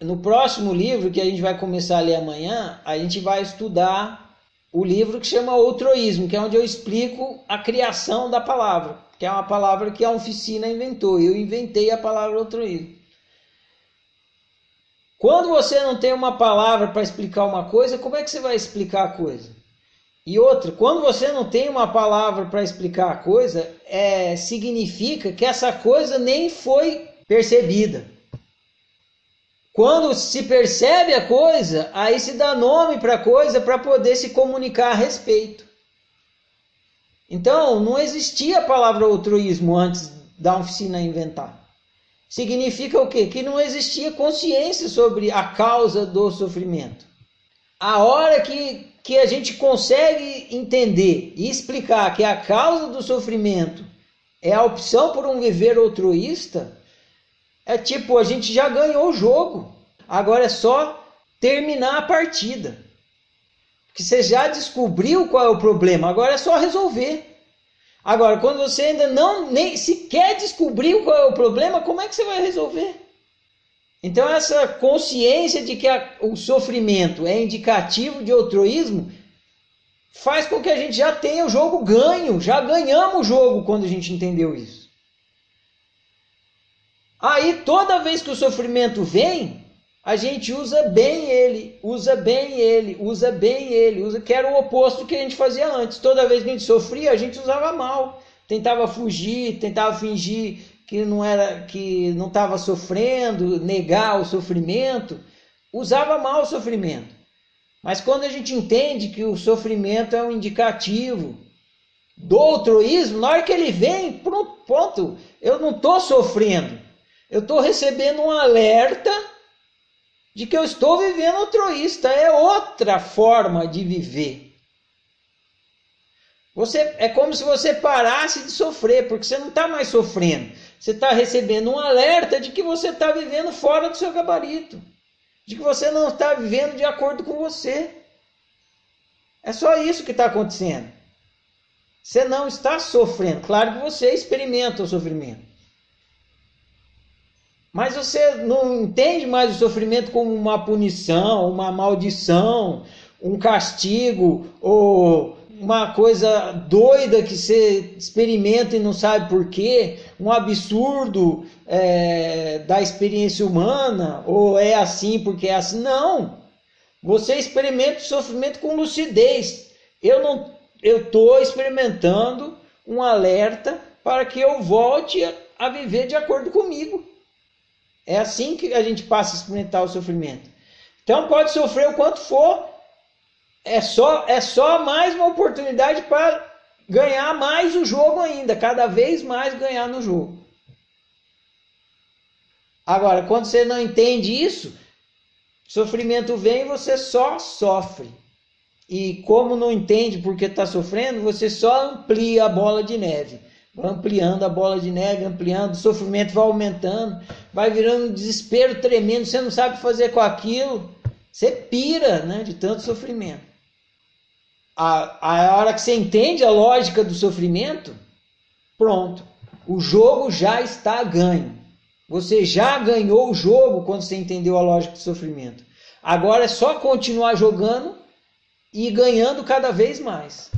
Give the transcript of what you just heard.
no próximo livro que a gente vai começar a ler amanhã, a gente vai estudar o livro que chama Outroísmo, que é onde eu explico a criação da palavra, que é uma palavra que a oficina inventou. Eu inventei a palavra outroísmo. Quando você não tem uma palavra para explicar uma coisa, como é que você vai explicar a coisa? E outra, quando você não tem uma palavra para explicar a coisa, é, significa que essa coisa nem foi percebida. Quando se percebe a coisa, aí se dá nome para a coisa para poder se comunicar a respeito. Então, não existia a palavra altruísmo antes da oficina inventar. Significa o quê? Que não existia consciência sobre a causa do sofrimento. A hora que, que a gente consegue entender e explicar que a causa do sofrimento é a opção por um viver altruísta, é tipo, a gente já ganhou o jogo. Agora é só terminar a partida. Porque você já descobriu qual é o problema, agora é só resolver. Agora, quando você ainda não nem sequer descobriu qual é o problema, como é que você vai resolver? Então, essa consciência de que a, o sofrimento é indicativo de altruísmo faz com que a gente já tenha o jogo ganho, já ganhamos o jogo quando a gente entendeu isso. Aí, toda vez que o sofrimento vem, a gente usa bem ele, usa bem ele, usa bem ele, usa que era o oposto que a gente fazia antes. Toda vez que a gente sofria, a gente usava mal, tentava fugir, tentava fingir que não era que não estava sofrendo, negar o sofrimento, usava mal o sofrimento. Mas quando a gente entende que o sofrimento é um indicativo do altruísmo, na hora que ele vem, pronto, eu não estou sofrendo, eu estou recebendo um alerta de que eu estou vivendo altruísta, é outra forma de viver. Você é como se você parasse de sofrer, porque você não está mais sofrendo. Você está recebendo um alerta de que você está vivendo fora do seu gabarito, de que você não está vivendo de acordo com você. É só isso que está acontecendo. Você não está sofrendo. Claro que você experimenta o sofrimento. Mas você não entende mais o sofrimento como uma punição, uma maldição, um castigo ou uma coisa doida que você experimenta e não sabe por quê, um absurdo é, da experiência humana, ou é assim porque é assim. Não! Você experimenta o sofrimento com lucidez. Eu não, eu estou experimentando um alerta para que eu volte a viver de acordo comigo. É assim que a gente passa a experimentar o sofrimento. Então pode sofrer o quanto for, é só é só mais uma oportunidade para ganhar mais o jogo ainda, cada vez mais ganhar no jogo. Agora, quando você não entende isso, sofrimento vem e você só sofre. E como não entende porque está sofrendo, você só amplia a bola de neve ampliando a bola de neve, ampliando, o sofrimento vai aumentando, vai virando um desespero tremendo, você não sabe fazer com aquilo, você pira né, de tanto sofrimento. A, a hora que você entende a lógica do sofrimento, pronto, o jogo já está ganho. Você já ganhou o jogo quando você entendeu a lógica do sofrimento. Agora é só continuar jogando e ganhando cada vez mais.